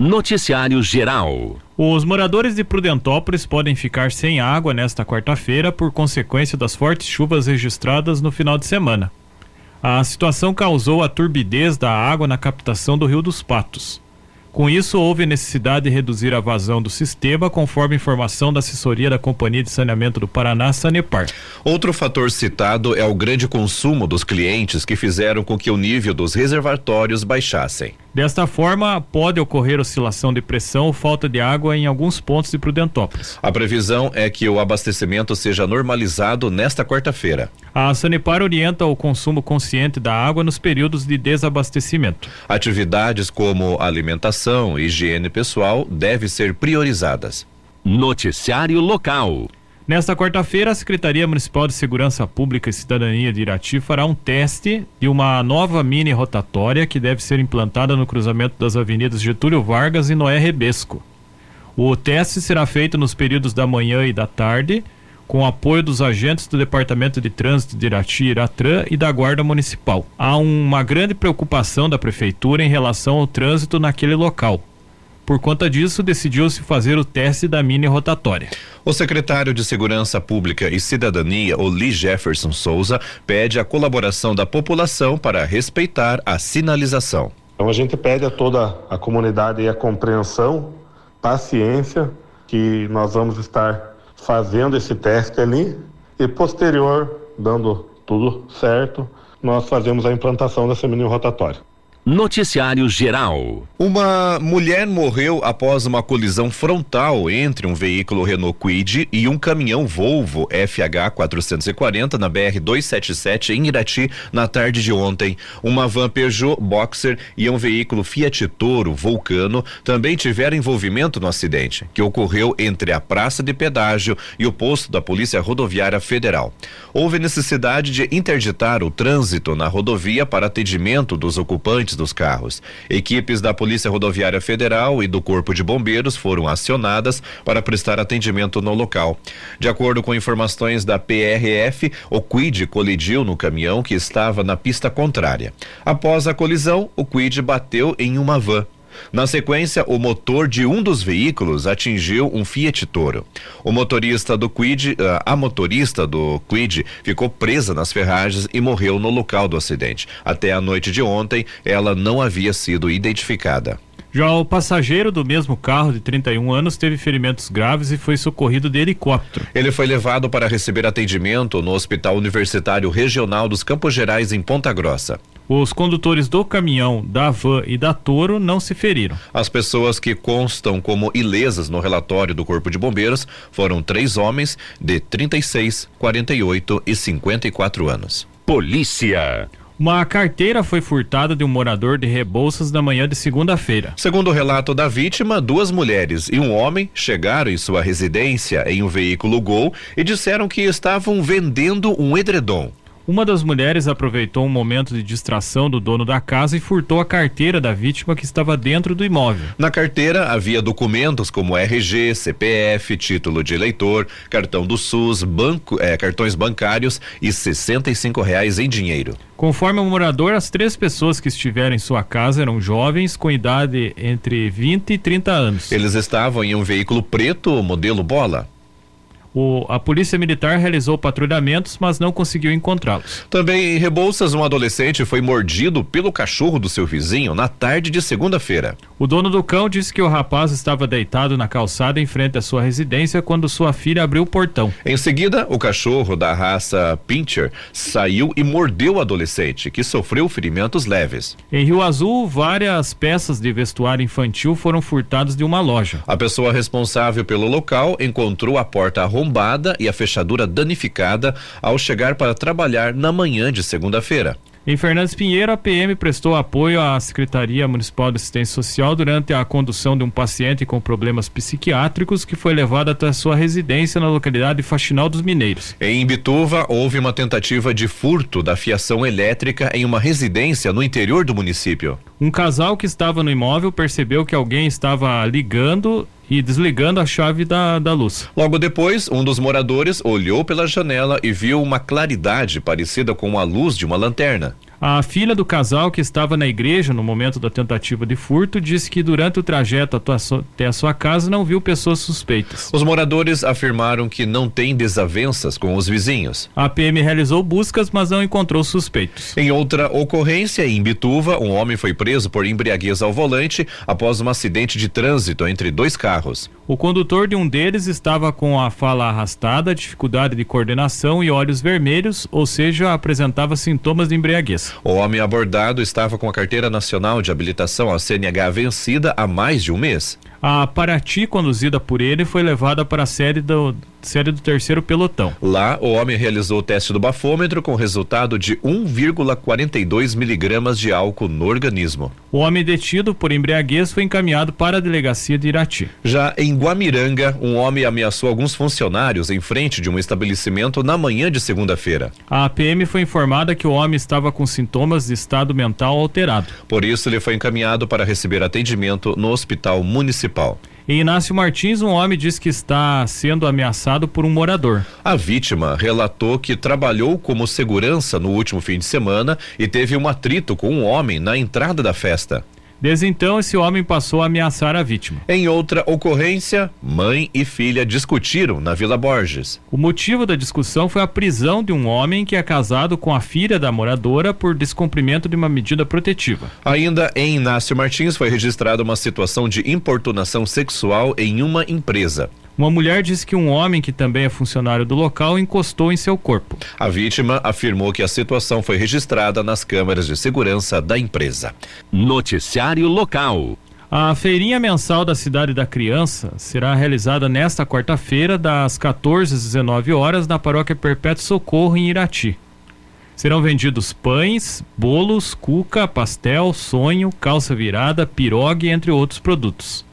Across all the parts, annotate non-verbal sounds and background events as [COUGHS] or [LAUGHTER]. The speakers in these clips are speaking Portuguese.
Noticiário Geral. Os moradores de Prudentópolis podem ficar sem água nesta quarta-feira por consequência das fortes chuvas registradas no final de semana. A situação causou a turbidez da água na captação do Rio dos Patos. Com isso, houve necessidade de reduzir a vazão do sistema, conforme informação da assessoria da Companhia de Saneamento do Paraná, Sanepar. Outro fator citado é o grande consumo dos clientes, que fizeram com que o nível dos reservatórios baixassem. Desta forma, pode ocorrer oscilação de pressão ou falta de água em alguns pontos de Prudentópolis. A previsão é que o abastecimento seja normalizado nesta quarta-feira. A Sanepar orienta o consumo consciente da água nos períodos de desabastecimento. Atividades como alimentação e higiene pessoal devem ser priorizadas. Noticiário local. Nesta quarta-feira, a Secretaria Municipal de Segurança Pública e Cidadania de Irati fará um teste de uma nova mini rotatória que deve ser implantada no cruzamento das avenidas Getúlio Vargas e Noé Rebesco. O teste será feito nos períodos da manhã e da tarde, com apoio dos agentes do Departamento de Trânsito de Irati Iratran e da Guarda Municipal. Há uma grande preocupação da Prefeitura em relação ao trânsito naquele local. Por conta disso, decidiu-se fazer o teste da mini rotatória. O secretário de Segurança Pública e Cidadania, Oli Jefferson Souza, pede a colaboração da população para respeitar a sinalização. Então a gente pede a toda a comunidade a compreensão, paciência, que nós vamos estar fazendo esse teste ali e posterior, dando tudo certo, nós fazemos a implantação dessa mini rotatória. Noticiário Geral. Uma mulher morreu após uma colisão frontal entre um veículo Renault Kwid e um caminhão Volvo FH 440 na BR 277 em Irati na tarde de ontem. Uma van Peugeot Boxer e um veículo Fiat Toro Vulcano também tiveram envolvimento no acidente, que ocorreu entre a praça de pedágio e o posto da Polícia Rodoviária Federal. Houve necessidade de interditar o trânsito na rodovia para atendimento dos ocupantes dos carros. Equipes da Polícia Rodoviária Federal e do Corpo de Bombeiros foram acionadas para prestar atendimento no local. De acordo com informações da PRF, o Quid colidiu no caminhão que estava na pista contrária. Após a colisão, o Quid bateu em uma van. Na sequência, o motor de um dos veículos atingiu um Fiat Toro. O motorista do Quid, eh, a motorista do Quid, ficou presa nas ferragens e morreu no local do acidente. Até a noite de ontem, ela não havia sido identificada. Já o passageiro do mesmo carro de 31 anos teve ferimentos graves e foi socorrido de helicóptero. Ele foi levado para receber atendimento no Hospital Universitário Regional dos Campos Gerais em Ponta Grossa. Os condutores do caminhão, da van e da Toro não se feriram. As pessoas que constam como ilesas no relatório do Corpo de Bombeiros foram três homens de 36, 48 e 54 anos. Polícia. Uma carteira foi furtada de um morador de Rebouças na manhã de segunda-feira. Segundo o relato da vítima, duas mulheres e um homem chegaram em sua residência em um veículo Gol e disseram que estavam vendendo um edredom. Uma das mulheres aproveitou um momento de distração do dono da casa e furtou a carteira da vítima que estava dentro do imóvel. Na carteira havia documentos como RG, CPF, título de eleitor, cartão do SUS, banco, eh, cartões bancários e 65 reais em dinheiro. Conforme o morador, as três pessoas que estiveram em sua casa eram jovens com idade entre 20 e 30 anos. Eles estavam em um veículo preto modelo bola. O, a polícia militar realizou patrulhamentos, mas não conseguiu encontrá-los. Também em Rebouças, um adolescente foi mordido pelo cachorro do seu vizinho na tarde de segunda-feira. O dono do cão disse que o rapaz estava deitado na calçada em frente à sua residência quando sua filha abriu o portão. Em seguida, o cachorro da raça Pinscher saiu e mordeu o adolescente, que sofreu ferimentos leves. Em Rio Azul, várias peças de vestuário infantil foram furtadas de uma loja. A pessoa responsável pelo local encontrou a porta arrombada e a fechadura danificada ao chegar para trabalhar na manhã de segunda-feira. Em Fernandes Pinheiro, a PM prestou apoio à Secretaria Municipal de Assistência Social durante a condução de um paciente com problemas psiquiátricos que foi levado até sua residência na localidade Faxinal dos Mineiros. Em Bituva, houve uma tentativa de furto da fiação elétrica em uma residência no interior do município. Um casal que estava no imóvel percebeu que alguém estava ligando e desligando a chave da, da luz. Logo depois, um dos moradores olhou pela janela e viu uma claridade parecida com a luz de uma lanterna. A filha do casal que estava na igreja no momento da tentativa de furto disse que durante o trajeto até a sua casa não viu pessoas suspeitas. Os moradores afirmaram que não tem desavenças com os vizinhos. A PM realizou buscas, mas não encontrou suspeitos. Em outra ocorrência, em Bituva, um homem foi preso por embriaguez ao volante após um acidente de trânsito entre dois carros. O condutor de um deles estava com a fala arrastada, dificuldade de coordenação e olhos vermelhos, ou seja, apresentava sintomas de embriaguez. O homem abordado estava com a carteira nacional de habilitação a CNH vencida há mais de um mês. A Paraty, conduzida por ele, foi levada para a sede do, série do terceiro pelotão. Lá, o homem realizou o teste do bafômetro com resultado de 1,42 miligramas de álcool no organismo. O homem detido por embriaguez foi encaminhado para a delegacia de Irati. Já em Guamiranga, um homem ameaçou alguns funcionários em frente de um estabelecimento na manhã de segunda-feira. A PM foi informada que o homem estava com sintomas de estado mental alterado. Por isso, ele foi encaminhado para receber atendimento no hospital municipal. Em Inácio Martins, um homem diz que está sendo ameaçado por um morador. A vítima relatou que trabalhou como segurança no último fim de semana e teve um atrito com um homem na entrada da festa. Desde então, esse homem passou a ameaçar a vítima. Em outra ocorrência, mãe e filha discutiram na Vila Borges. O motivo da discussão foi a prisão de um homem que é casado com a filha da moradora por descumprimento de uma medida protetiva. Ainda em Inácio Martins foi registrada uma situação de importunação sexual em uma empresa. Uma mulher disse que um homem que também é funcionário do local encostou em seu corpo. A vítima afirmou que a situação foi registrada nas câmeras de segurança da empresa. Noticiário local. A feirinha mensal da Cidade da Criança será realizada nesta quarta-feira, das 14 às 19 horas, na Paróquia Perpétuo Socorro, em Irati. Serão vendidos pães, bolos, cuca, pastel, sonho, calça virada, pirogue, entre outros produtos.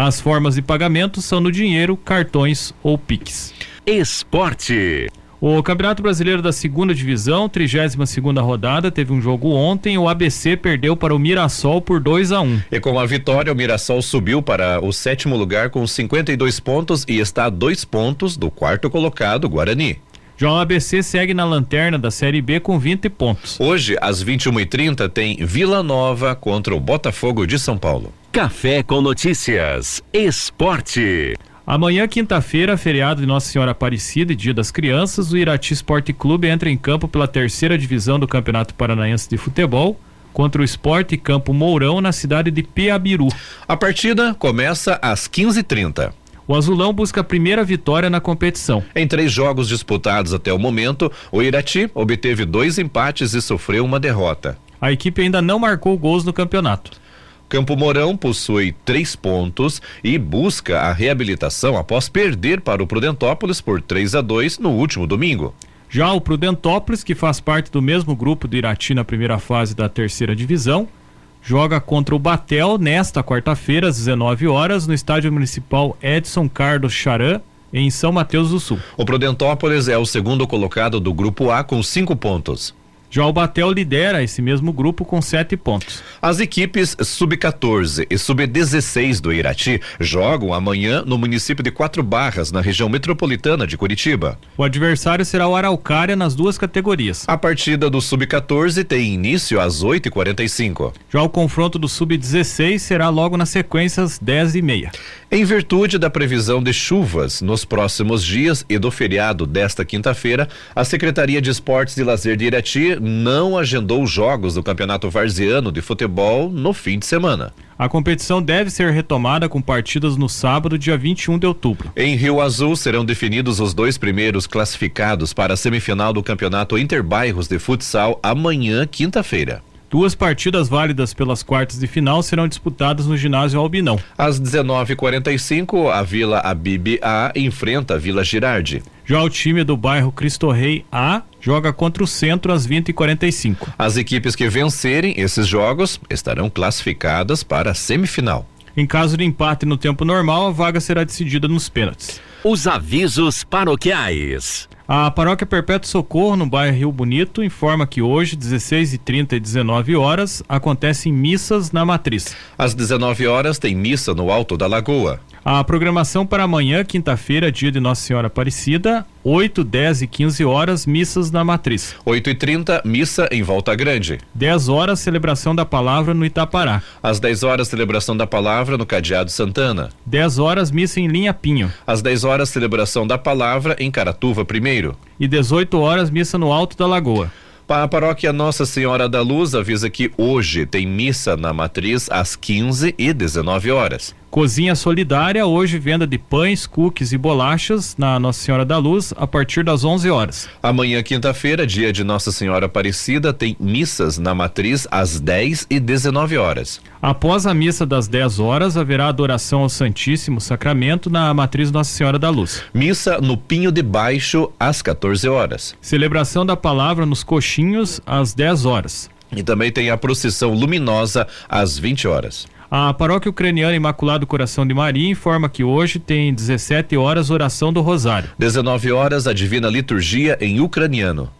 As formas de pagamento são no dinheiro, cartões ou Pix. Esporte. O Campeonato Brasileiro da Segunda Divisão, 32 segunda rodada, teve um jogo ontem. O ABC perdeu para o Mirassol por 2 a 1 um. E com a vitória, o Mirassol subiu para o sétimo lugar com 52 pontos e está a dois pontos do quarto colocado, Guarani. Já o ABC segue na lanterna da Série B com 20 pontos. Hoje, às 21h30, tem Vila Nova contra o Botafogo de São Paulo. Café com notícias. Esporte. Amanhã, quinta-feira, feriado de Nossa Senhora Aparecida e Dia das Crianças, o Irati Esporte Clube entra em campo pela terceira divisão do Campeonato Paranaense de Futebol contra o Esporte Campo Mourão na cidade de Piabiru. A partida começa às 15h30. O Azulão busca a primeira vitória na competição. Em três jogos disputados até o momento, o Irati obteve dois empates e sofreu uma derrota. A equipe ainda não marcou gols no campeonato. Campo Mourão possui três pontos e busca a reabilitação após perder para o Prudentópolis por 3 a 2 no último domingo. Já o Prudentópolis, que faz parte do mesmo grupo do Irati na primeira fase da terceira divisão, joga contra o Batel nesta quarta-feira, às 19 horas, no Estádio Municipal Edson Carlos Charan, em São Mateus do Sul. O Prudentópolis é o segundo colocado do grupo A com cinco pontos. Já o Batel lidera esse mesmo grupo com sete pontos. As equipes sub-14 e sub-16 do Irati jogam amanhã no município de Quatro Barras, na região metropolitana de Curitiba. O adversário será o Araucária nas duas categorias. A partida do sub-14 tem início às 8h45. Já o confronto do sub-16 será logo na sequência às 10h30. Em virtude da previsão de chuvas nos próximos dias e do feriado desta quinta-feira, a Secretaria de Esportes e Lazer de Irati não agendou os jogos do Campeonato Varziano de Futebol no fim de semana. A competição deve ser retomada com partidas no sábado, dia 21 de outubro. Em Rio Azul serão definidos os dois primeiros classificados para a semifinal do Campeonato Interbairros de Futsal amanhã, quinta-feira. Duas partidas válidas pelas quartas de final serão disputadas no ginásio Albinão. Às 19:45, a Vila Abib A enfrenta a Vila Girardi. Já o time do bairro Cristo Rei A joga contra o Centro às 20h45. As equipes que vencerem esses jogos estarão classificadas para a semifinal. Em caso de empate no tempo normal, a vaga será decidida nos pênaltis. Os avisos paroquiais. A Paróquia Perpétuo Socorro, no bairro Rio Bonito, informa que hoje, 16 e 30 e 19 horas, acontecem missas na matriz. Às 19 horas tem missa no Alto da Lagoa. A programação para amanhã, quinta-feira, dia de Nossa Senhora Aparecida, 8, 10 e 15 horas, missas na matriz. 8 e 30 missa em Volta Grande. 10 horas, celebração da palavra no Itapará. Às 10 horas, celebração da palavra no Cadeado Santana. 10 horas, missa em Linha Pinho. Às 10 horas, celebração da palavra em Caratuva primeiro. E 18 horas, missa no Alto da Lagoa. A paróquia Nossa Senhora da Luz avisa que hoje tem missa na matriz às 15 e 19 horas. Cozinha Solidária, hoje venda de pães, cookies e bolachas na Nossa Senhora da Luz a partir das 11 horas. Amanhã, quinta-feira, dia de Nossa Senhora Aparecida, tem missas na matriz às 10 e 19 horas. Após a missa das 10 horas, haverá adoração ao Santíssimo Sacramento na matriz Nossa Senhora da Luz. Missa no Pinho de Baixo às 14 horas. Celebração da palavra nos Coxinhos às 10 horas. E também tem a procissão luminosa às 20 horas. A paróquia ucraniana Imaculado Coração de Maria informa que hoje tem 17 horas oração do Rosário. 19 horas a Divina Liturgia em ucraniano.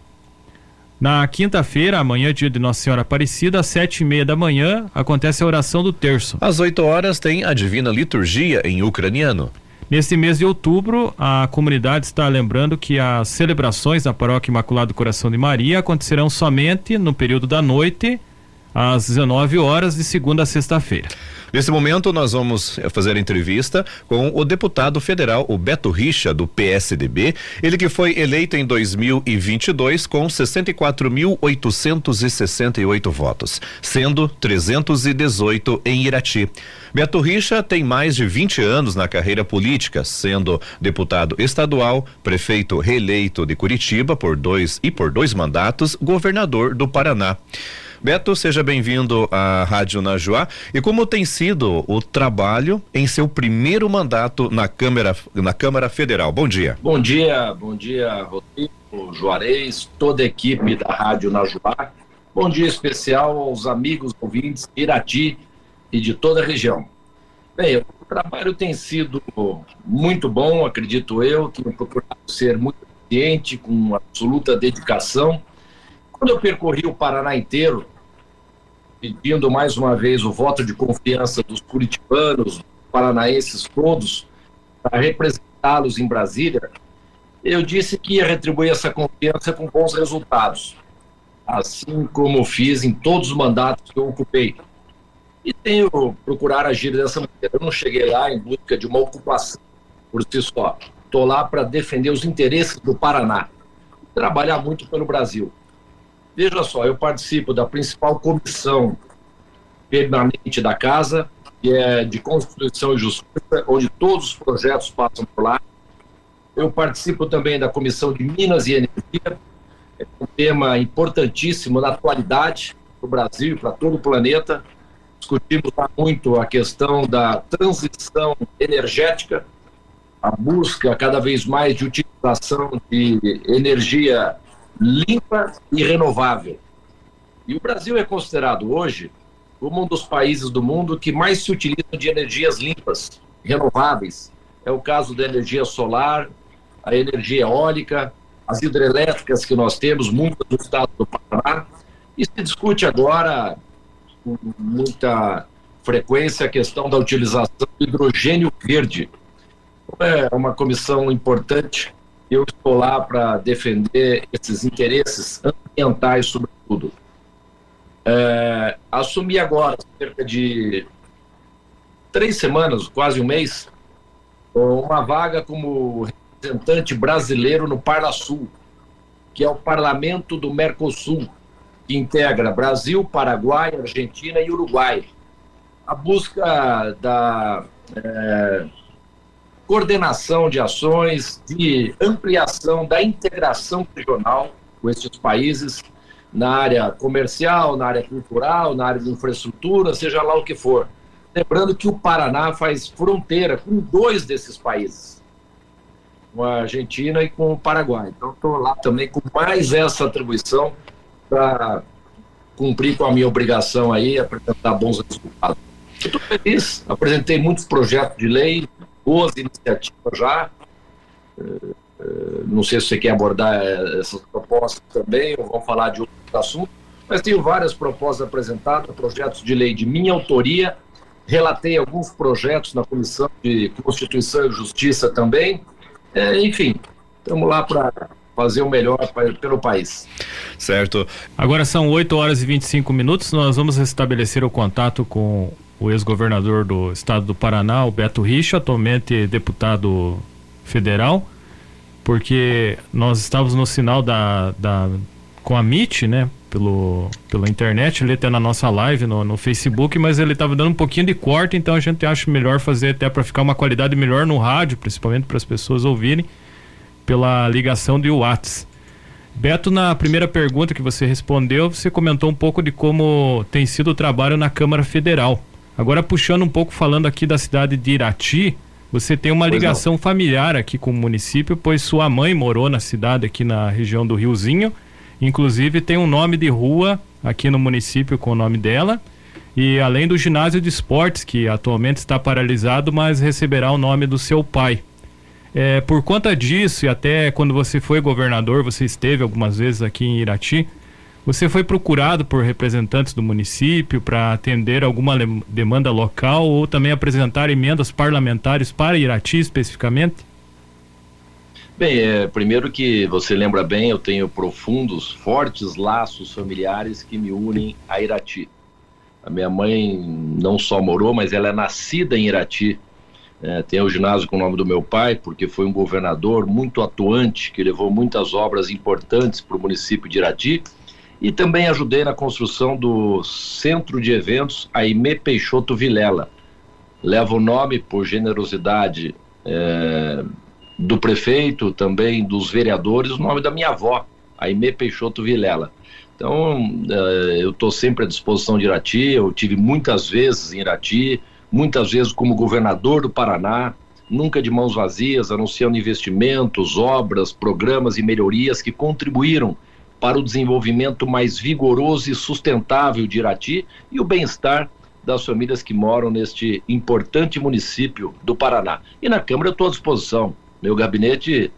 Na quinta-feira, amanhã, dia de Nossa Senhora Aparecida, às sete e meia da manhã, acontece a oração do terço. Às 8 horas tem a Divina Liturgia em ucraniano. Neste mês de outubro, a comunidade está lembrando que as celebrações da Paróquia Imaculado Coração de Maria acontecerão somente no período da noite às 19 horas de segunda a sexta-feira. Nesse momento, nós vamos eh, fazer entrevista com o deputado federal, o Beto Richa, do PSDB. Ele que foi eleito em 2022 com 64.868 votos, sendo 318 em Irati. Beto Richa tem mais de 20 anos na carreira política, sendo deputado estadual, prefeito reeleito de Curitiba por dois e por dois mandatos, governador do Paraná. Beto, seja bem-vindo à Rádio Najuá. E como tem sido o trabalho em seu primeiro mandato na Câmara, na Câmara Federal? Bom dia. Bom dia, bom dia, Rodrigo, Juarez, toda a equipe da Rádio Najuá. Bom dia especial aos amigos ouvintes Irati e de toda a região. Bem, o trabalho tem sido muito bom, acredito eu, tenho procurado ser muito eficiente, com absoluta dedicação quando eu percorri o Paraná inteiro, pedindo mais uma vez o voto de confiança dos curitibanos, paranaenses todos, para representá-los em Brasília, eu disse que ia retribuir essa confiança com bons resultados, assim como fiz em todos os mandatos que eu ocupei. E tenho procurar agir dessa maneira. Eu não cheguei lá em busca de uma ocupação por si só. Estou lá para defender os interesses do Paraná, trabalhar muito pelo Brasil. Veja só, eu participo da principal comissão permanente da Casa, que é de Constituição e Justiça, onde todos os projetos passam por lá. Eu participo também da Comissão de Minas e Energia, é um tema importantíssimo na atualidade para o Brasil e para todo o planeta. Discutimos muito a questão da transição energética, a busca cada vez mais de utilização de energia limpa e renovável. E o Brasil é considerado hoje como um dos países do mundo que mais se utilizam de energias limpas, renováveis. É o caso da energia solar, a energia eólica, as hidrelétricas que nós temos, muitas no estado do Paraná. E se discute agora, com muita frequência, a questão da utilização do hidrogênio verde. É uma comissão importante eu estou lá para defender esses interesses ambientais, sobretudo. É, assumi agora, cerca de três semanas, quase um mês, uma vaga como representante brasileiro no Parlasul, que é o parlamento do Mercosul, que integra Brasil, Paraguai, Argentina e Uruguai. A busca da é, coordenação de ações, de ampliação da integração regional com esses países na área comercial, na área cultural, na área de infraestrutura, seja lá o que for. Lembrando que o Paraná faz fronteira com dois desses países, com a Argentina e com o Paraguai. Então, estou lá também com mais essa atribuição para cumprir com a minha obrigação aí, apresentar bons resultados. Estou feliz, apresentei muitos projetos de lei, boas iniciativas já. Eh, eh, não sei se você quer abordar eh, essas propostas também, ou vamos falar de outros assuntos, mas tenho várias propostas apresentadas, projetos de lei de minha autoria. Relatei alguns projetos na Comissão de Constituição e Justiça também. enfim, estamos lá para fazer o melhor pelo país. Certo. Agora são 8 horas e 25 minutos. Nós vamos restabelecer o contato com o ex-governador do estado do Paraná, o Beto Richa, atualmente deputado federal, porque nós estávamos no sinal da, da com a MIT, né? Pelo, pela internet, ele até na nossa live no, no Facebook, mas ele estava dando um pouquinho de corte, então a gente acha melhor fazer até para ficar uma qualidade melhor no rádio, principalmente para as pessoas ouvirem, pela ligação de Whats. Beto, na primeira pergunta que você respondeu, você comentou um pouco de como tem sido o trabalho na Câmara Federal. Agora, puxando um pouco, falando aqui da cidade de Irati, você tem uma pois ligação não. familiar aqui com o município, pois sua mãe morou na cidade, aqui na região do Riozinho. Inclusive, tem um nome de rua aqui no município com o nome dela. E além do ginásio de esportes, que atualmente está paralisado, mas receberá o nome do seu pai. É, por conta disso, e até quando você foi governador, você esteve algumas vezes aqui em Irati, você foi procurado por representantes do município para atender alguma demanda local ou também apresentar emendas parlamentares para Irati especificamente? Bem, é, primeiro que você lembra bem, eu tenho profundos, fortes laços familiares que me unem a Irati. A minha mãe não só morou, mas ela é nascida em Irati. É, tem o ginásio com o nome do meu pai, porque foi um governador muito atuante, que levou muitas obras importantes para o município de Irati e também ajudei na construção do centro de eventos Aimé Peixoto Vilela. Leva o nome por generosidade é, do prefeito, também dos vereadores, o nome da minha avó, Aimé Peixoto Vilela. Então, é, eu estou sempre à disposição de Irati, eu tive muitas vezes em Irati, muitas vezes como governador do Paraná, nunca de mãos vazias, anunciando investimentos, obras, programas e melhorias que contribuíram para o desenvolvimento mais vigoroso e sustentável de Irati e o bem-estar das famílias que moram neste importante município do Paraná. E na Câmara eu estou à disposição. Meu gabinete,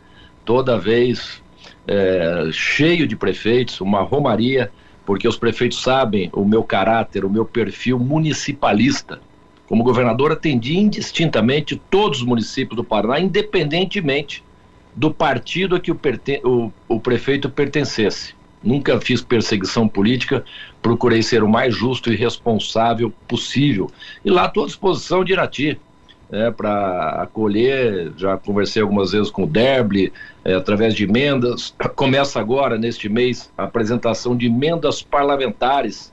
toda vez é, cheio de prefeitos, uma romaria, porque os prefeitos sabem o meu caráter, o meu perfil municipalista. Como governador, atendi indistintamente todos os municípios do Paraná, independentemente do partido a que o, o, o prefeito pertencesse. Nunca fiz perseguição política, procurei ser o mais justo e responsável possível. E lá estou à disposição de Irati. É, para acolher, já conversei algumas vezes com o Derble, é, através de emendas. [COUGHS] Começa agora, neste mês, a apresentação de emendas parlamentares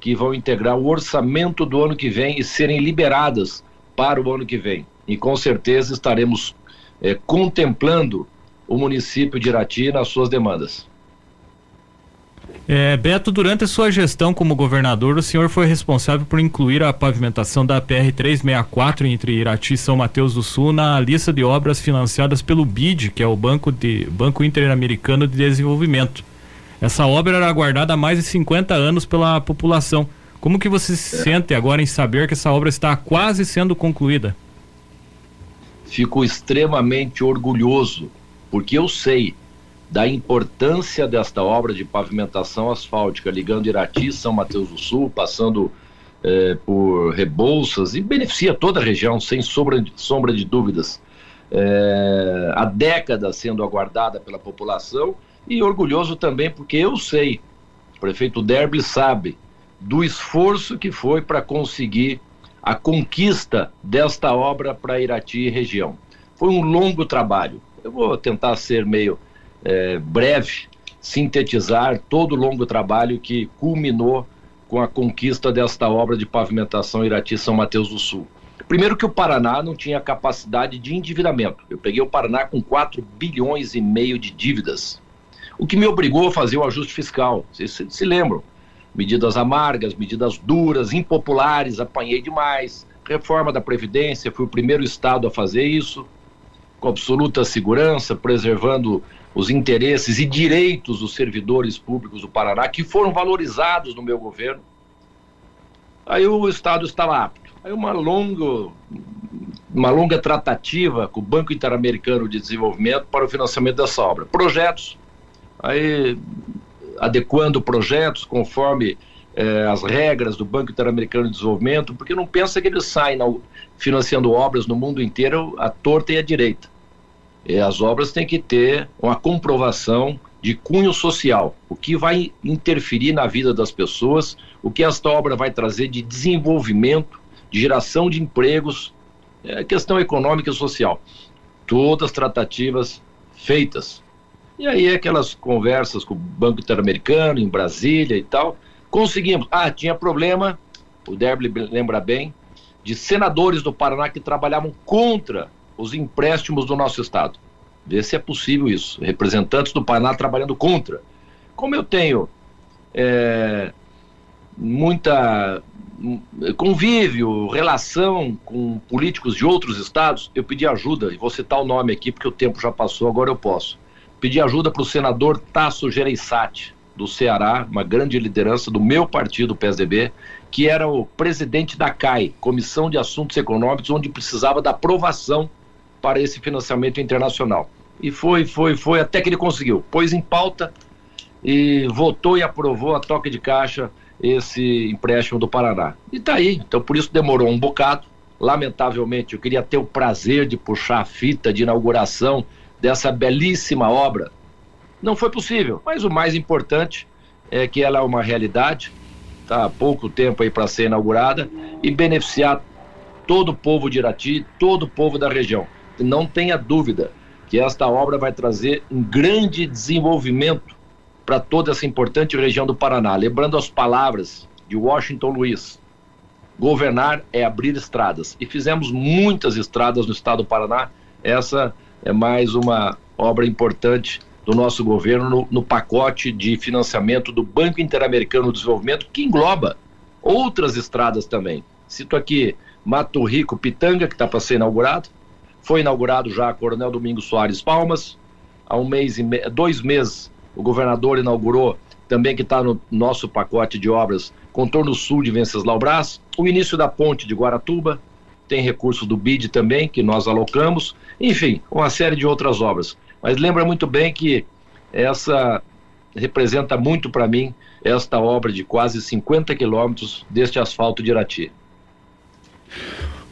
que vão integrar o orçamento do ano que vem e serem liberadas para o ano que vem. E com certeza estaremos é, contemplando o município de Irati nas suas demandas. É, Beto, durante a sua gestão como governador, o senhor foi responsável por incluir a pavimentação da PR-364 entre Irati e São Mateus do Sul na lista de obras financiadas pelo BID, que é o Banco, de, Banco Interamericano de Desenvolvimento. Essa obra era aguardada há mais de 50 anos pela população. Como que você se é. sente agora em saber que essa obra está quase sendo concluída? Fico extremamente orgulhoso, porque eu sei da importância desta obra de pavimentação asfáltica ligando Irati São Mateus do Sul, passando eh, por Rebouças e beneficia toda a região, sem sombra de, sombra de dúvidas. Eh, há décadas sendo aguardada pela população e orgulhoso também porque eu sei, o prefeito Derby sabe do esforço que foi para conseguir a conquista desta obra para Irati e região. Foi um longo trabalho. Eu vou tentar ser meio é, breve, sintetizar todo o longo trabalho que culminou com a conquista desta obra de pavimentação Irati-São Mateus do Sul. Primeiro que o Paraná não tinha capacidade de endividamento. Eu peguei o Paraná com 4 bilhões e meio de dívidas, o que me obrigou a fazer o ajuste fiscal. Vocês se, se lembram? Medidas amargas, medidas duras, impopulares, apanhei demais. Reforma da Previdência, fui o primeiro Estado a fazer isso, com absoluta segurança, preservando os interesses e direitos dos servidores públicos do Paraná, que foram valorizados no meu governo. Aí o Estado estava apto. Aí uma longa, uma longa tratativa com o Banco Interamericano de Desenvolvimento para o financiamento dessa obra. Projetos. Aí adequando projetos conforme eh, as regras do Banco Interamericano de Desenvolvimento, porque não pensa que eles saem financiando obras no mundo inteiro à torta e à direita. E as obras têm que ter uma comprovação de cunho social, o que vai interferir na vida das pessoas, o que esta obra vai trazer de desenvolvimento, de geração de empregos, é questão econômica e social. Todas tratativas feitas. E aí aquelas conversas com o Banco Interamericano em Brasília e tal, conseguimos. Ah, tinha problema, o Derby lembra bem, de senadores do Paraná que trabalhavam contra os empréstimos do nosso estado. Ver se é possível isso. Representantes do Paraná trabalhando contra. Como eu tenho é, muita convívio, relação com políticos de outros estados, eu pedi ajuda, e vou citar o nome aqui porque o tempo já passou, agora eu posso. Pedi ajuda para o senador Tasso Gereissati, do Ceará, uma grande liderança do meu partido, PSDB, que era o presidente da CAI, Comissão de Assuntos Econômicos, onde precisava da aprovação para esse financiamento internacional. E foi, foi, foi, até que ele conseguiu. Pôs em pauta e votou e aprovou a toque de caixa esse empréstimo do Paraná. E tá aí. Então, por isso demorou um bocado. Lamentavelmente, eu queria ter o prazer de puxar a fita de inauguração dessa belíssima obra. Não foi possível, mas o mais importante é que ela é uma realidade, está há pouco tempo aí para ser inaugurada e beneficiar todo o povo de Irati, todo o povo da região não tenha dúvida que esta obra vai trazer um grande desenvolvimento para toda essa importante região do Paraná. Lembrando as palavras de Washington Luiz: governar é abrir estradas. E fizemos muitas estradas no estado do Paraná. Essa é mais uma obra importante do nosso governo no, no pacote de financiamento do Banco Interamericano de Desenvolvimento, que engloba outras estradas também. Cito aqui Mato Rico, Pitanga, que está para ser inaugurado, foi inaugurado já a Coronel Domingos Soares Palmas. Há um mês e me... dois meses, o governador inaugurou também que está no nosso pacote de obras contorno sul de Venceslau Brás, o início da ponte de Guaratuba, tem recursos do BID também que nós alocamos, enfim, uma série de outras obras. Mas lembra muito bem que essa representa muito para mim esta obra de quase 50 quilômetros deste asfalto de Irati.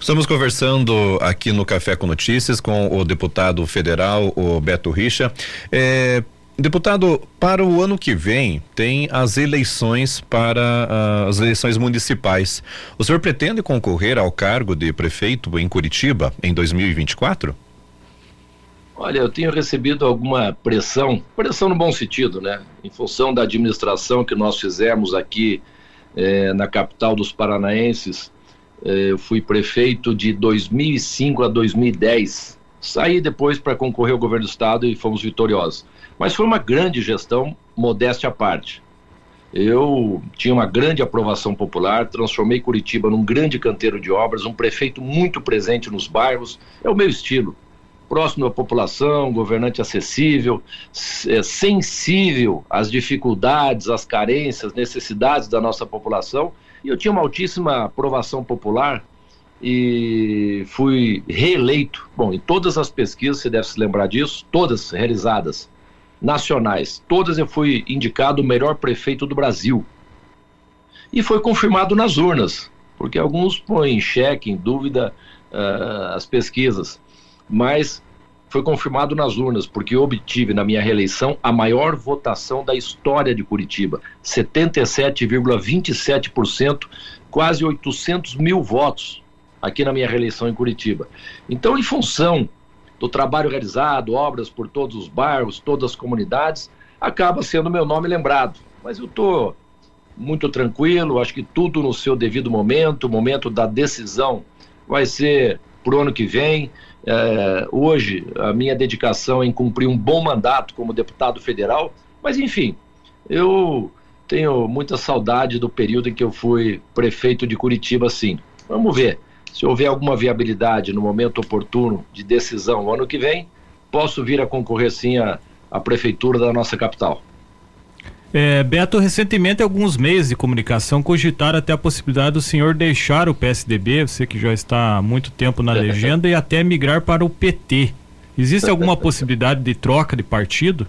Estamos conversando aqui no Café com Notícias com o deputado federal, o Beto Richa. É, deputado, para o ano que vem tem as eleições para uh, as eleições municipais. O senhor pretende concorrer ao cargo de prefeito em Curitiba em 2024? Olha, eu tenho recebido alguma pressão, pressão no bom sentido, né? Em função da administração que nós fizemos aqui eh, na capital dos paranaenses, eh, eu fui prefeito de 2005 a 2010. Saí depois para concorrer ao governo do estado e fomos vitoriosos. Mas foi uma grande gestão, modéstia à parte. Eu tinha uma grande aprovação popular, transformei Curitiba num grande canteiro de obras, um prefeito muito presente nos bairros, é o meu estilo. Próximo à população, governante acessível, é, sensível às dificuldades, às carências, necessidades da nossa população e eu tinha uma altíssima aprovação popular e fui reeleito. Bom, em todas as pesquisas, você deve se lembrar disso, todas realizadas, nacionais, todas eu fui indicado o melhor prefeito do Brasil. E foi confirmado nas urnas, porque alguns põem em xeque, em dúvida, uh, as pesquisas. Mas foi confirmado nas urnas, porque obtive na minha reeleição a maior votação da história de Curitiba, 77,27%, quase 800 mil votos aqui na minha reeleição em Curitiba. Então, em função do trabalho realizado, obras por todos os bairros, todas as comunidades, acaba sendo meu nome lembrado. Mas eu estou muito tranquilo, acho que tudo no seu devido momento, o momento da decisão vai ser para o ano que vem. É, hoje, a minha dedicação em cumprir um bom mandato como deputado federal, mas enfim, eu tenho muita saudade do período em que eu fui prefeito de Curitiba, sim. Vamos ver. Se houver alguma viabilidade no momento oportuno de decisão ano que vem, posso vir a concorrer sim à, à prefeitura da nossa capital. É, Beto, recentemente alguns meios de comunicação cogitaram até a possibilidade do senhor deixar o PSDB, você que já está há muito tempo na [LAUGHS] legenda, e até migrar para o PT. Existe alguma [LAUGHS] possibilidade de troca de partido?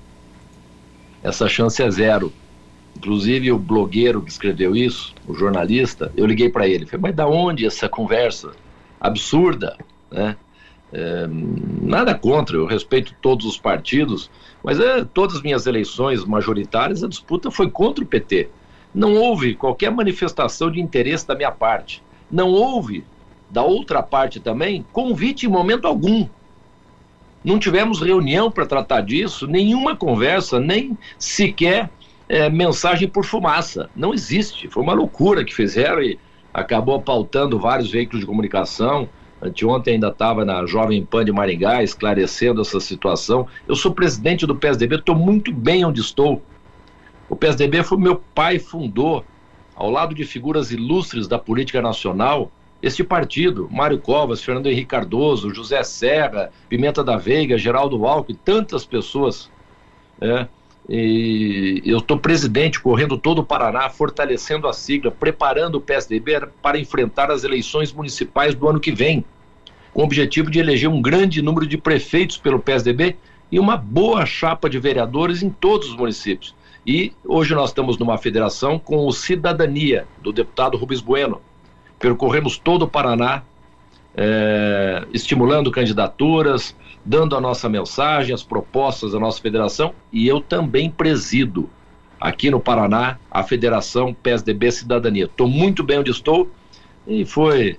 Essa chance é zero. Inclusive o blogueiro que escreveu isso, o jornalista, eu liguei para ele, falei, mas da onde essa conversa absurda, né? É, nada contra, eu respeito todos os partidos, mas é, todas as minhas eleições majoritárias, a disputa foi contra o PT. Não houve qualquer manifestação de interesse da minha parte. Não houve, da outra parte também, convite em momento algum. Não tivemos reunião para tratar disso, nenhuma conversa, nem sequer é, mensagem por fumaça. Não existe. Foi uma loucura que fizeram e acabou pautando vários veículos de comunicação. Anteontem ainda estava na Jovem Pan de Maringá esclarecendo essa situação. Eu sou presidente do PSDB, estou muito bem onde estou. O PSDB foi meu pai fundou, ao lado de figuras ilustres da política nacional, este partido, Mário Covas, Fernando Henrique Cardoso, José Serra, Pimenta da Veiga, Geraldo Alckmin, tantas pessoas. É, e eu estou presidente, correndo todo o Paraná, fortalecendo a sigla, preparando o PSDB para enfrentar as eleições municipais do ano que vem, com o objetivo de eleger um grande número de prefeitos pelo PSDB e uma boa chapa de vereadores em todos os municípios. E hoje nós estamos numa federação com o Cidadania, do deputado Rubens Bueno. Percorremos todo o Paraná, é, estimulando candidaturas, dando a nossa mensagem, as propostas da nossa federação, e eu também presido aqui no Paraná a Federação PSDB Cidadania. Estou muito bem onde estou e foi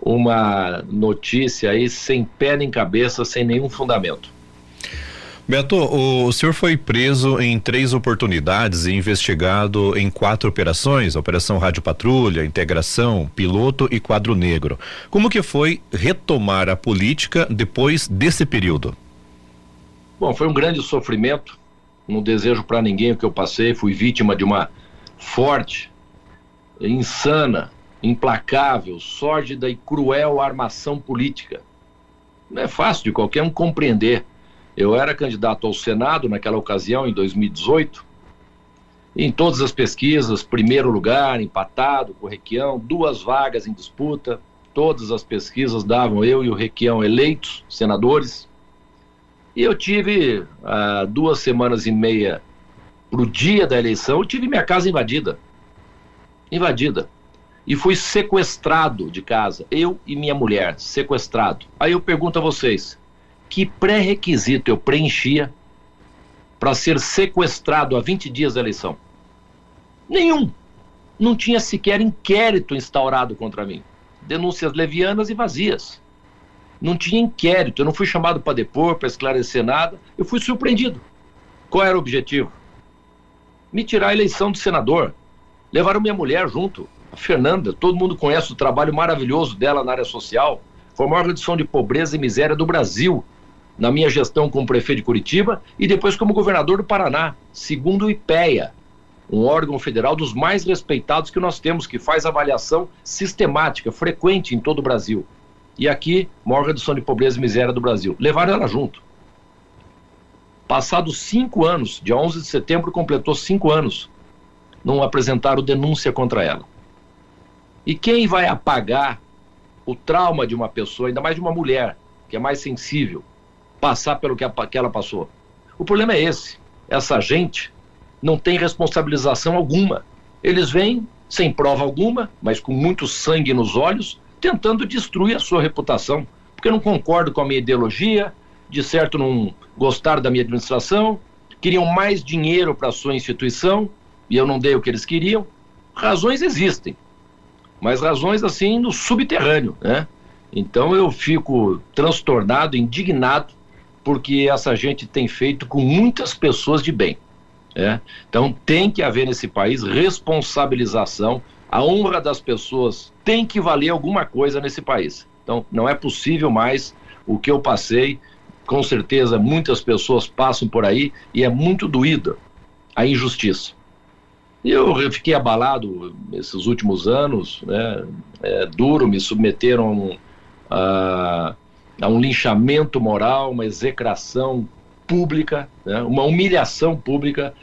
uma notícia aí sem pé nem cabeça, sem nenhum fundamento. Beto, o senhor foi preso em três oportunidades e investigado em quatro operações: Operação Rádio Patrulha, Integração, Piloto e Quadro Negro. Como que foi retomar a política depois desse período? Bom, foi um grande sofrimento. Não desejo para ninguém o que eu passei. Fui vítima de uma forte, insana, implacável, sórdida e cruel armação política. Não é fácil de qualquer um compreender eu era candidato ao Senado naquela ocasião, em 2018. Em todas as pesquisas, primeiro lugar, empatado com o Requião, duas vagas em disputa. Todas as pesquisas davam eu e o Requião eleitos senadores. E eu tive ah, duas semanas e meia para o dia da eleição, eu tive minha casa invadida. Invadida. E fui sequestrado de casa, eu e minha mulher, sequestrado. Aí eu pergunto a vocês: que pré-requisito eu preenchia para ser sequestrado a 20 dias da eleição? Nenhum. Não tinha sequer inquérito instaurado contra mim. Denúncias levianas e vazias. Não tinha inquérito, eu não fui chamado para depor, para esclarecer nada. Eu fui surpreendido. Qual era o objetivo? Me tirar a eleição de senador. Levaram minha mulher junto, a Fernanda. Todo mundo conhece o trabalho maravilhoso dela na área social. Foi a maior redução de pobreza e miséria do Brasil na minha gestão como prefeito de Curitiba e depois como governador do Paraná, segundo o IPEA, um órgão federal dos mais respeitados que nós temos, que faz avaliação sistemática, frequente em todo o Brasil. E aqui, maior redução de pobreza e miséria do Brasil. Levaram ela junto. Passados cinco anos, dia 11 de setembro completou cinco anos, não apresentaram denúncia contra ela. E quem vai apagar o trauma de uma pessoa, ainda mais de uma mulher, que é mais sensível, passar pelo que, a, que ela passou. O problema é esse. Essa gente não tem responsabilização alguma. Eles vêm sem prova alguma, mas com muito sangue nos olhos, tentando destruir a sua reputação. Porque não concordo com a minha ideologia, de certo não gostaram da minha administração, queriam mais dinheiro para a sua instituição e eu não dei o que eles queriam. Razões existem, mas razões assim no subterrâneo, né? Então eu fico transtornado, indignado porque essa gente tem feito com muitas pessoas de bem. É? Então tem que haver nesse país responsabilização, a honra das pessoas tem que valer alguma coisa nesse país. Então não é possível mais o que eu passei, com certeza muitas pessoas passam por aí e é muito doída a injustiça. E eu fiquei abalado esses últimos anos, né? é duro, me submeteram a a um linchamento moral, uma execração pública, né, uma humilhação pública.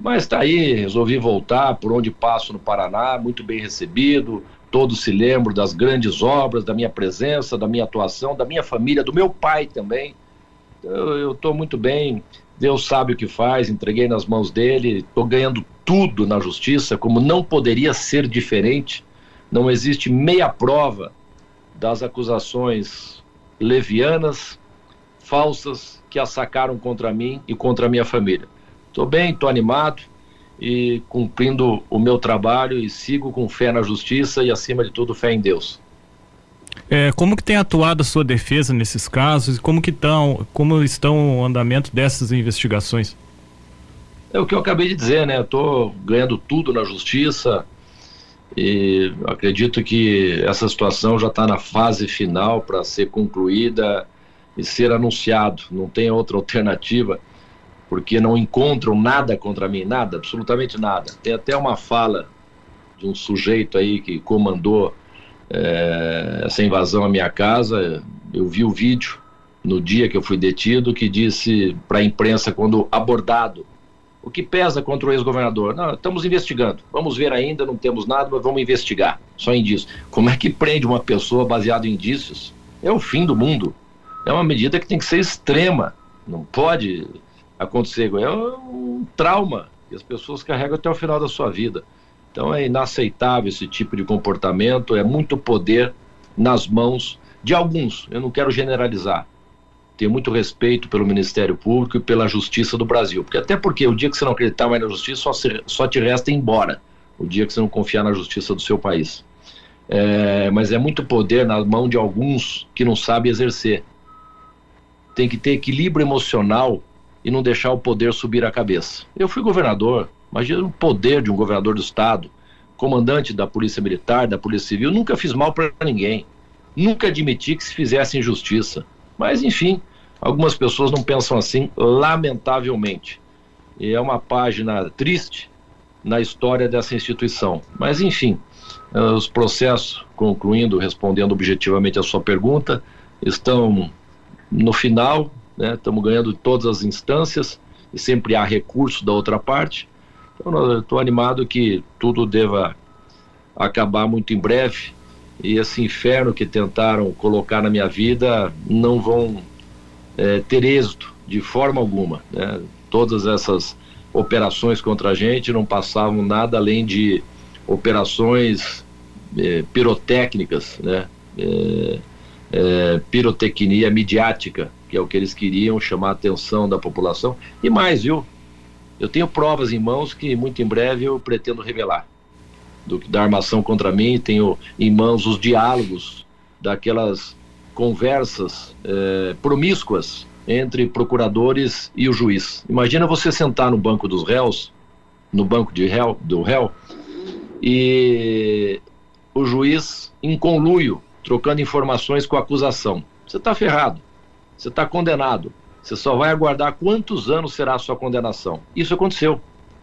Mas está aí, resolvi voltar por onde passo no Paraná, muito bem recebido. Todos se lembram das grandes obras, da minha presença, da minha atuação, da minha família, do meu pai também. Eu estou muito bem, Deus sabe o que faz, entreguei nas mãos dele, estou ganhando tudo na justiça, como não poderia ser diferente. Não existe meia prova das acusações levianas, falsas, que assacaram contra mim e contra a minha família. Estou bem, estou animado e cumprindo o meu trabalho e sigo com fé na justiça e, acima de tudo, fé em Deus. É, como que tem atuado a sua defesa nesses casos e como que estão, como estão o andamento dessas investigações? É o que eu acabei de dizer, né? Estou ganhando tudo na justiça e acredito que essa situação já está na fase final para ser concluída e ser anunciado. Não tem outra alternativa, porque não encontram nada contra mim, nada, absolutamente nada. Tem até uma fala de um sujeito aí que comandou é, essa invasão à minha casa. Eu vi o vídeo no dia que eu fui detido que disse para a imprensa quando abordado o que pesa contra o ex-governador? Estamos investigando. Vamos ver ainda, não temos nada, mas vamos investigar. Só indício. Como é que prende uma pessoa baseado em indícios? É o fim do mundo. É uma medida que tem que ser extrema. Não pode acontecer. É um trauma que as pessoas carregam até o final da sua vida. Então é inaceitável esse tipo de comportamento, é muito poder nas mãos de alguns. Eu não quero generalizar. Tenho muito respeito pelo Ministério Público e pela Justiça do Brasil. Porque até porque o dia que você não acreditar mais na justiça, só, se, só te resta ir embora. O dia que você não confiar na justiça do seu país. É, mas é muito poder na mão de alguns que não sabem exercer. Tem que ter equilíbrio emocional e não deixar o poder subir a cabeça. Eu fui governador, imagina o poder de um governador do estado, comandante da Polícia Militar, da Polícia Civil, nunca fiz mal para ninguém. Nunca admiti que se fizesse injustiça. Mas, enfim, algumas pessoas não pensam assim, lamentavelmente. E é uma página triste na história dessa instituição. Mas, enfim, eh, os processos, concluindo, respondendo objetivamente a sua pergunta, estão no final, né? estamos ganhando todas as instâncias e sempre há recurso da outra parte. Então, estou animado que tudo deva acabar muito em breve e esse inferno que tentaram colocar na minha vida não vão é, ter êxito de forma alguma. Né? Todas essas operações contra a gente não passavam nada além de operações é, pirotécnicas, né? É, é, pirotecnia midiática, que é o que eles queriam chamar a atenção da população. E mais, viu? Eu tenho provas em mãos que muito em breve eu pretendo revelar do, da armação contra mim, tenho em mãos os diálogos daquelas conversas é, promíscuas entre procuradores e o juiz. Imagina você sentar no banco dos réus, no banco de réu, do réu, e o juiz em conluio trocando informações com a acusação. Você está ferrado, você está condenado. Você só vai aguardar quantos anos será a sua condenação. Isso aconteceu.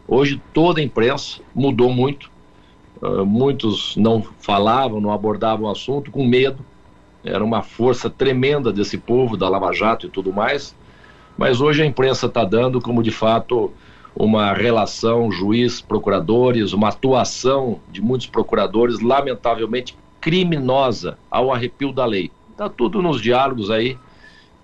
Hoje toda a imprensa mudou muito. Uh, muitos não falavam, não abordavam o assunto com medo. Era uma força tremenda desse povo, da Lava Jato e tudo mais. Mas hoje a imprensa está dando como de fato uma relação juiz-procuradores, uma atuação de muitos procuradores, lamentavelmente criminosa ao arrepio da lei. Está tudo nos diálogos aí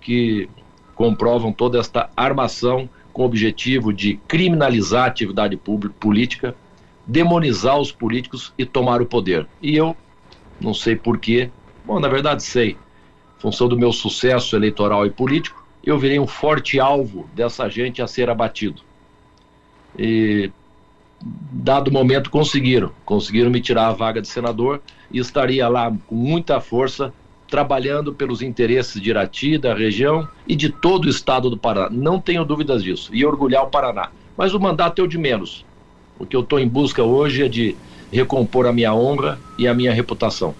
que comprovam toda esta armação com o objetivo de criminalizar a atividade pública, política, demonizar os políticos e tomar o poder. E eu não sei porquê, bom, na verdade sei, em função do meu sucesso eleitoral e político, eu virei um forte alvo dessa gente a ser abatido. E dado momento conseguiram, conseguiram me tirar a vaga de senador e estaria lá com muita força trabalhando pelos interesses de Irati, da região e de todo o estado do Paraná. Não tenho dúvidas disso. E orgulhar o Paraná. Mas o mandato é o de menos. O que eu estou em busca hoje é de recompor a minha honra e a minha reputação.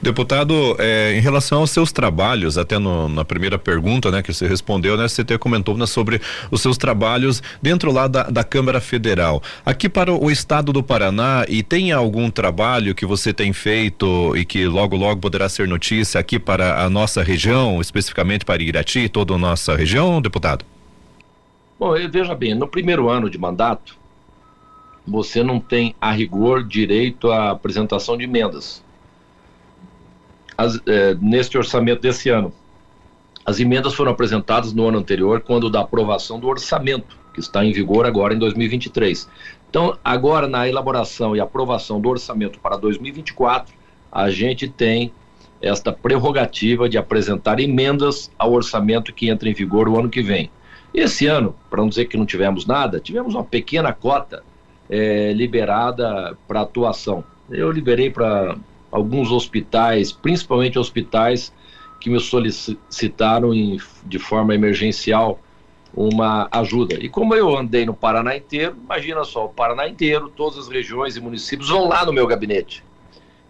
Deputado, é, em relação aos seus trabalhos, até no, na primeira pergunta, né, que você respondeu, né, você até comentou né, sobre os seus trabalhos dentro lá da, da Câmara Federal. Aqui para o estado do Paraná, e tem algum trabalho que você tem feito e que logo, logo poderá ser notícia aqui para a nossa região, especificamente para Irati e toda a nossa região, deputado? Bom, veja bem, no primeiro ano de mandato, você não tem, a rigor, direito à apresentação de emendas as, é, neste orçamento desse ano. As emendas foram apresentadas no ano anterior, quando da aprovação do orçamento, que está em vigor agora em 2023. Então, agora na elaboração e aprovação do orçamento para 2024, a gente tem esta prerrogativa de apresentar emendas ao orçamento que entra em vigor o ano que vem. Esse ano, para não dizer que não tivemos nada, tivemos uma pequena cota é, liberada para atuação. Eu liberei para alguns hospitais, principalmente hospitais que me solicitaram em, de forma emergencial uma ajuda. E como eu andei no Paraná inteiro, imagina só, o Paraná inteiro, todas as regiões e municípios vão lá no meu gabinete.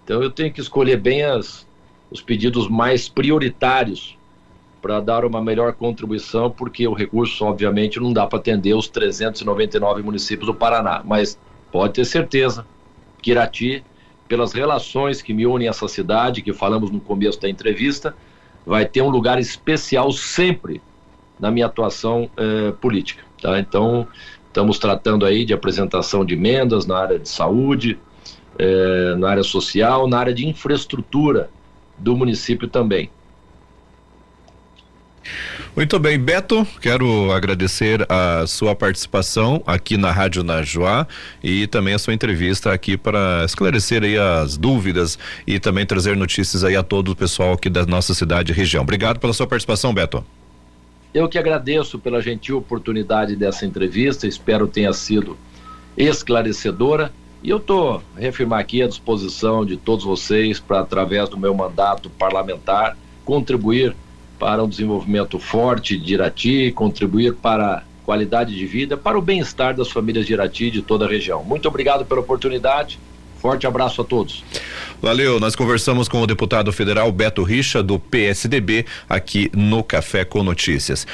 Então eu tenho que escolher bem as, os pedidos mais prioritários para dar uma melhor contribuição, porque o recurso, obviamente, não dá para atender os 399 municípios do Paraná. Mas pode ter certeza que Irati, pelas relações que me unem a essa cidade, que falamos no começo da entrevista, vai ter um lugar especial sempre na minha atuação eh, política. Tá? Então, estamos tratando aí de apresentação de emendas na área de saúde, eh, na área social, na área de infraestrutura do município também. Muito bem, Beto, quero agradecer a sua participação aqui na Rádio Najuá e também a sua entrevista aqui para esclarecer aí as dúvidas e também trazer notícias aí a todo o pessoal aqui da nossa cidade e região. Obrigado pela sua participação, Beto. Eu que agradeço pela gentil oportunidade dessa entrevista, espero tenha sido esclarecedora. E eu estou reafirmar aqui à disposição de todos vocês para, através do meu mandato parlamentar, contribuir para um desenvolvimento forte de Irati, contribuir para a qualidade de vida, para o bem-estar das famílias de Irati e de toda a região. Muito obrigado pela oportunidade. Forte abraço a todos. Valeu, nós conversamos com o deputado federal Beto Richa, do PSDB, aqui no Café com Notícias.